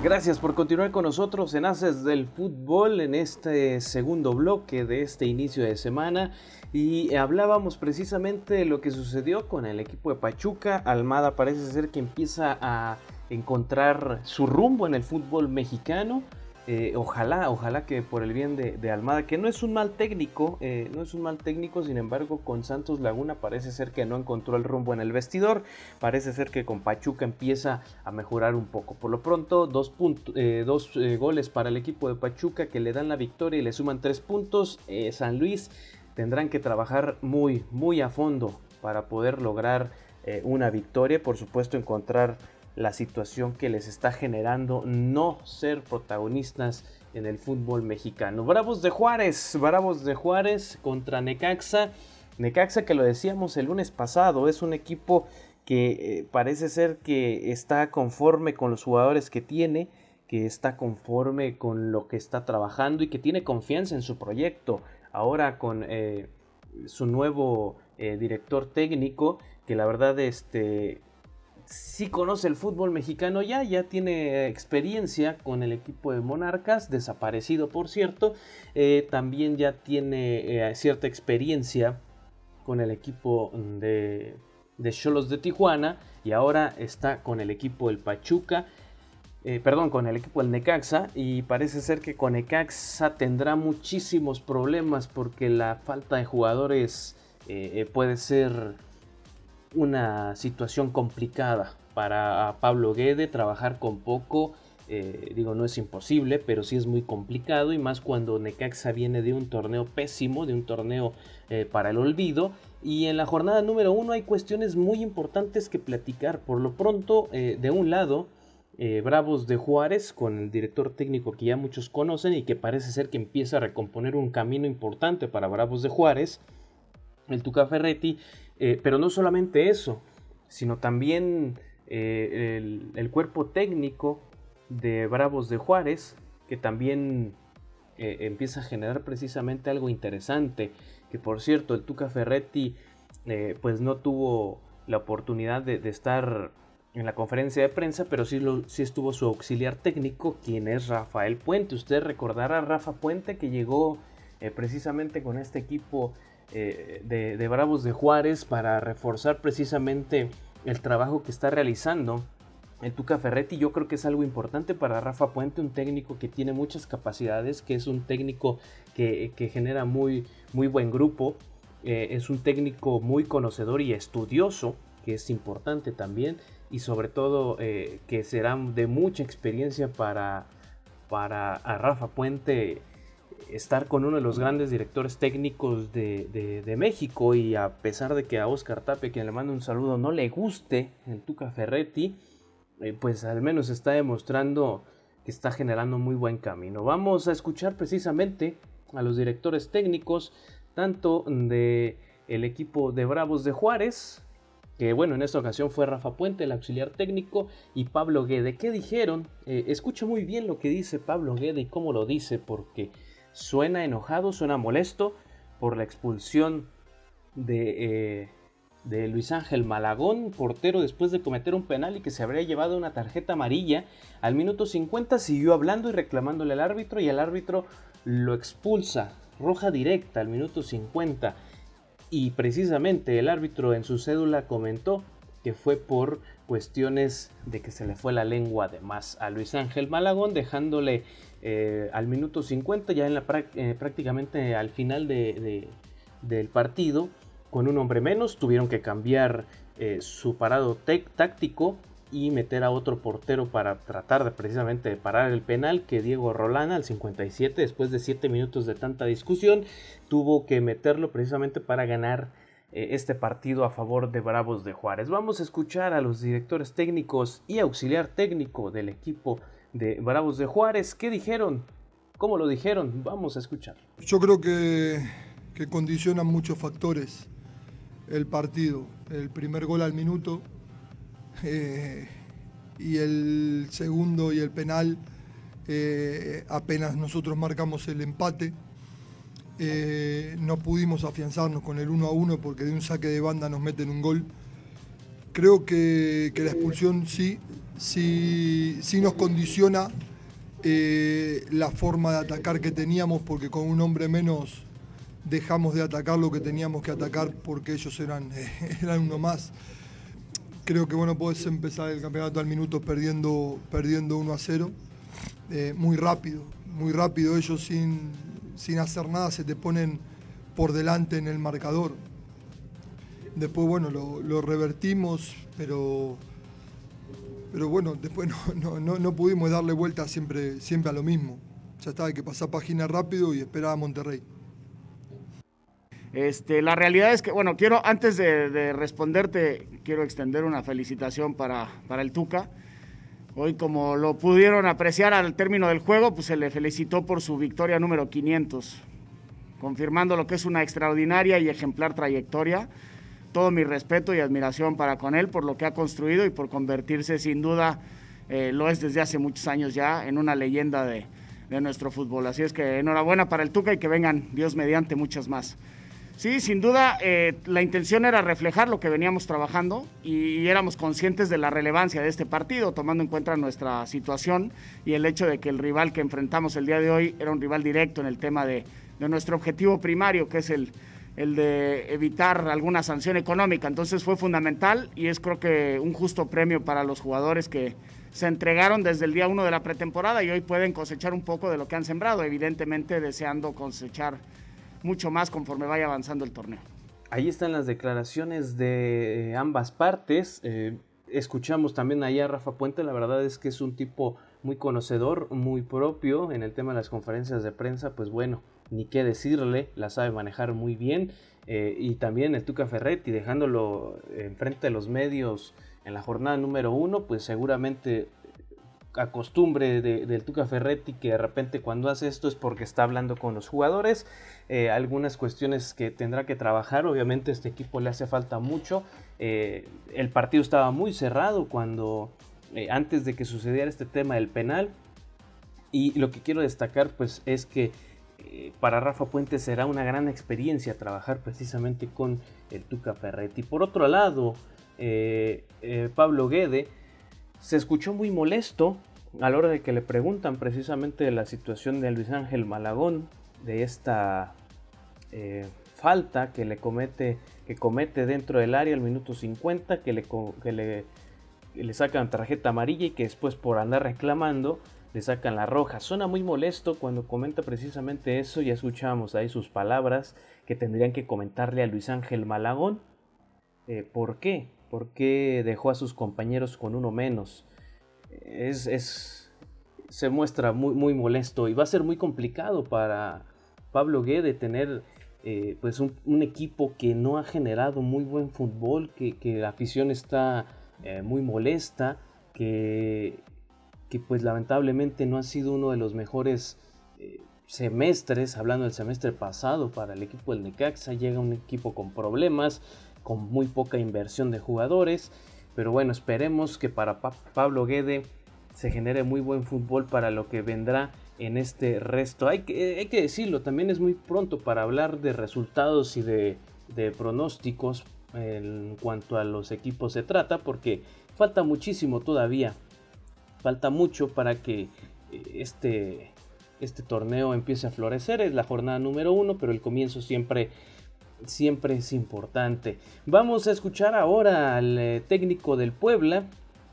Gracias por continuar con nosotros en Haces del Fútbol en este segundo bloque de este inicio de semana y hablábamos precisamente de lo que sucedió con el equipo de Pachuca. Almada parece ser que empieza a encontrar su rumbo en el fútbol mexicano. Eh, ojalá, ojalá que por el bien de, Almada, que no es un mal técnico, eh, no es un mal técnico, sin embargo con Santos Laguna parece ser que no encontró el rumbo en el vestidor, parece ser que con Pachuca empieza a mejorar un poco. Por lo pronto, dos, eh, dos goles para el equipo de Pachuca que le dan la victoria y le suman tres puntos. San Luis tendrán que trabajar muy, muy a fondo para poder lograr una victoria, por supuesto encontrar la situación que les está generando no ser protagonistas en el fútbol mexicano. Bravos de Juárez, Bravos de Juárez contra Necaxa. Necaxa que lo decíamos el lunes pasado, es un equipo que eh, parece ser que está conforme con los jugadores que tiene, que está conforme con lo que está trabajando y que tiene confianza en su proyecto. Ahora con eh, su nuevo eh, director técnico, que la verdad este, sí conoce el fútbol mexicano ya, ya tiene experiencia con el equipo de Monarcas, desaparecido por cierto, eh, también ya tiene eh, cierta experiencia con el equipo de Cholos de, Tijuana y ahora está con el equipo del Pachuca. Eh, perdón, con el equipo del Necaxa y parece ser que con Necaxa tendrá muchísimos problemas porque la falta de jugadores puede ser una situación complicada para Pablo Guede trabajar con poco. Eh, digo, no es imposible, pero sí es muy complicado y más cuando Necaxa viene de un torneo pésimo, de un torneo eh, para el olvido. Y en la jornada número uno hay cuestiones muy importantes que platicar. Por lo pronto, eh, de un lado, Bravos de Juárez, con el director técnico que ya muchos conocen y que parece ser que empieza a recomponer un camino importante para Bravos de Juárez, el Tuca Ferretti eh, pero no solamente eso, sino también eh, el, cuerpo técnico de Bravos de Juárez, que también eh, empieza a generar precisamente algo interesante, que por cierto el Tuca Ferretti pues no tuvo la oportunidad de, estar en la conferencia de prensa, pero sí, sí, estuvo su auxiliar técnico, quien es Rafael Puente. Usted recordará a Rafa Puente que llegó precisamente con este equipo eh, de, Bravos de Juárez para reforzar precisamente el trabajo que está realizando el Tuca Ferretti. Yo creo que es algo importante para Rafa Puente, un técnico que tiene muchas capacidades, que es un técnico que, genera muy, muy buen grupo, eh, es un técnico muy conocedor y estudioso, que es importante también, y sobre todo eh, que será de mucha experiencia para, para a Rafa Puente estar con uno de los grandes directores técnicos de, México y a pesar de que a Oscar Tape, quien le manda un saludo, no le guste el Tuca Ferretti, eh, pues al menos está demostrando que está generando muy buen camino. Vamos a escuchar precisamente a los directores técnicos, tanto de el equipo de Bravos de Juárez, que bueno, en esta ocasión fue Rafa Puente, el auxiliar técnico, y Pablo Guede. ¿Qué dijeron? Eh, escucha muy bien lo que dice Pablo Guede y cómo lo dice, porque suena enojado, suena molesto por la expulsión de, eh, de, Luis Ángel Malagón, portero después de cometer un penal y que se habría llevado una tarjeta amarilla. Al minuto 50 siguió hablando y reclamándole al árbitro y el árbitro lo expulsa, roja directa al minuto 50. Y precisamente el árbitro en su cédula comentó que fue por cuestiones de que se le fue la lengua de más a Luis Ángel Malagón, dejándole eh, al minuto 50, ya en la eh, prácticamente al final del partido, con un hombre menos, tuvieron que cambiar eh, su parado táctico y meter a otro portero para tratar de precisamente de parar el penal que Diego Rolana al 57 después de 7 minutos de tanta discusión tuvo que meterlo precisamente para ganar este partido a favor de Bravos de Juárez. Vamos a escuchar a los directores técnicos y auxiliar técnico del equipo de Bravos de Juárez. ¿Qué dijeron? ¿Cómo lo dijeron? Vamos a escuchar. Yo creo que, que condicionan muchos factores el partido. El primer gol al minuto eh, y el segundo y el penal eh, apenas nosotros marcamos el empate. Eh, no pudimos afianzarnos con el 1 a 1 porque de un saque de banda nos meten un gol. Creo que, la expulsión sí sí, nos condiciona eh, la forma de atacar que teníamos, porque con un hombre menos dejamos de atacar lo que teníamos que atacar porque ellos eran, eran uno más. Creo que bueno, puedes empezar el campeonato al minuto perdiendo, perdiendo 1 a 0. Eh, muy rápido, muy rápido. Ellos sin, sin hacer nada se te ponen por delante en el marcador. Después, bueno, lo, revertimos, pero, pero bueno, después no, no, pudimos darle vuelta siempre, siempre a lo mismo. Ya estaba, que pasar página rápido y esperar a Monterrey. Este, la realidad es que, bueno, quiero, antes de, responderte, quiero extender una felicitación para, para, el Tuca. Hoy, como lo pudieron apreciar al término del juego, pues se le felicitó por su victoria número 500, confirmando lo que es una extraordinaria y ejemplar trayectoria. Todo mi respeto y admiración para con él por lo que ha construido y por convertirse, sin duda, eh, lo es desde hace muchos años ya, en una leyenda de, de nuestro fútbol. Así es que enhorabuena para el Tuca y que vengan, Dios mediante, muchas más. Sí, sin duda, eh, la intención era reflejar lo que veníamos trabajando y, éramos conscientes de la relevancia de este partido, tomando en cuenta nuestra situación y el hecho de que el rival que enfrentamos el día de hoy era un rival directo en el tema de, nuestro objetivo primario, que es el, el de evitar alguna sanción económica. Entonces fue fundamental y es creo que un justo premio para los jugadores que se entregaron desde el día uno de la pretemporada y hoy pueden cosechar un poco de lo que han sembrado, evidentemente deseando cosechar mucho más conforme vaya avanzando el torneo. Ahí están las declaraciones de eh, ambas partes. Eh, escuchamos también ahí a Rafa Puente, la verdad es que es un tipo muy conocedor, muy propio en el tema de las conferencias de prensa, pues bueno, ni qué decirle, la sabe manejar muy bien. Eh, y también el Tuca Ferretti, dejándolo enfrente de los medios en la jornada número uno, pues seguramente a costumbre del Tuca Ferretti que de repente cuando hace esto es porque está hablando con los jugadores. Eh, algunas cuestiones que tendrá que trabajar. Obviamente este equipo le hace falta mucho. Eh, el partido estaba muy cerrado cuando eh, antes de que sucediera este tema del penal. Y lo que quiero destacar pues es que para Rafa Puente será una gran experiencia trabajar precisamente con el Tuca Ferretti. Por otro lado, Pablo Guede se escuchó muy molesto a la hora de que le preguntan precisamente de la situación de Luis Ángel Malagón, de esta eh, falta que le comete, que comete dentro del área al minuto 50, que le, que le, sacan tarjeta amarilla y que después por andar reclamando le sacan la roja. Suena muy molesto cuando comenta precisamente eso, ya escuchamos ahí sus palabras que tendrían que comentarle a Luis Ángel Malagón. Eh, ¿Por qué? ¿Por qué dejó a sus compañeros con uno menos? Es, se muestra muy, muy molesto y va a ser muy complicado para Pablo Guede tener eh, pues un, equipo que no ha generado muy buen fútbol, que, la afición está eh, muy molesta, que, que, pues lamentablemente no ha sido uno de los mejores eh, semestres, hablando del semestre pasado para el equipo del Necaxa, llega un equipo con problemas, con muy poca inversión de jugadores. Pero bueno, esperemos que para Pablo Guede se genere muy buen fútbol para lo que vendrá en este resto. Hay que, que decirlo, también es muy pronto para hablar de resultados y de, pronósticos en cuanto a los equipos se trata, porque falta muchísimo todavía. Falta mucho para que eh, este, este torneo empiece a florecer. Es la jornada número uno, pero el comienzo siempre siempre es importante. Vamos a escuchar ahora al eh, técnico del Puebla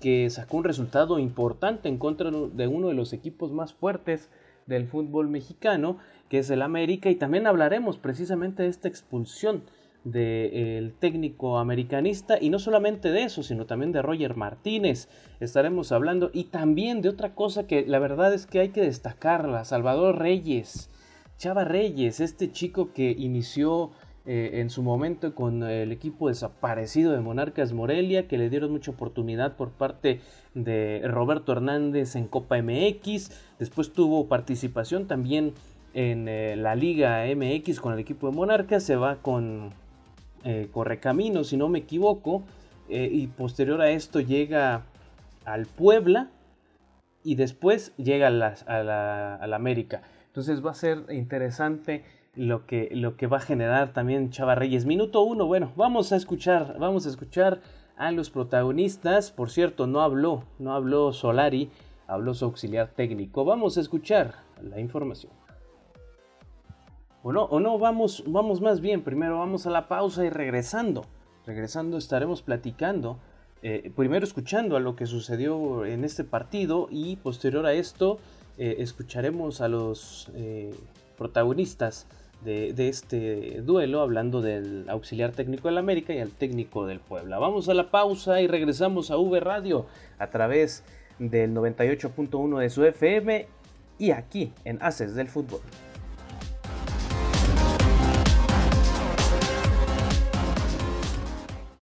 que sacó un resultado importante en contra de uno de los equipos más fuertes del fútbol mexicano, que es el América, y también hablaremos precisamente de esta expulsión del técnico americanista y no solamente de eso, sino también de Roger Martínez. Estaremos hablando y también de otra cosa que la verdad es que hay que destacarla, Salvador Reyes. Chava Reyes, este chico que inició eh, en su momento con el equipo desaparecido de Monarcas Morelia, que le dieron mucha oportunidad por parte de Roberto Hernández en Copa MX. Después tuvo participación también en eh, la Liga MX con el equipo de Monarcas. Se va con eh, Correcaminos, si no me equivoco. y posterior a esto llega al Puebla y después llega a la, a la América. Entonces va a ser interesante lo que, lo que va a generar también Chava Reyes. Minuto uno, bueno, vamos a escuchar, vamos a escuchar a los protagonistas. Por cierto, no habló, no habló Solari, habló su auxiliar técnico. Vamos a escuchar la información. O no, o no, vamos, vamos más bien, primero vamos a la pausa y regresando. Regresando estaremos platicando, eh, primero escuchando a lo que sucedió en este partido y posterior a esto eh, escucharemos a los eh, protagonistas de, este duelo, hablando del auxiliar técnico del América y al técnico del Puebla. Vamos a la pausa y regresamos a V Radio a través del 98.1 de su FM y aquí en Haces del Fútbol.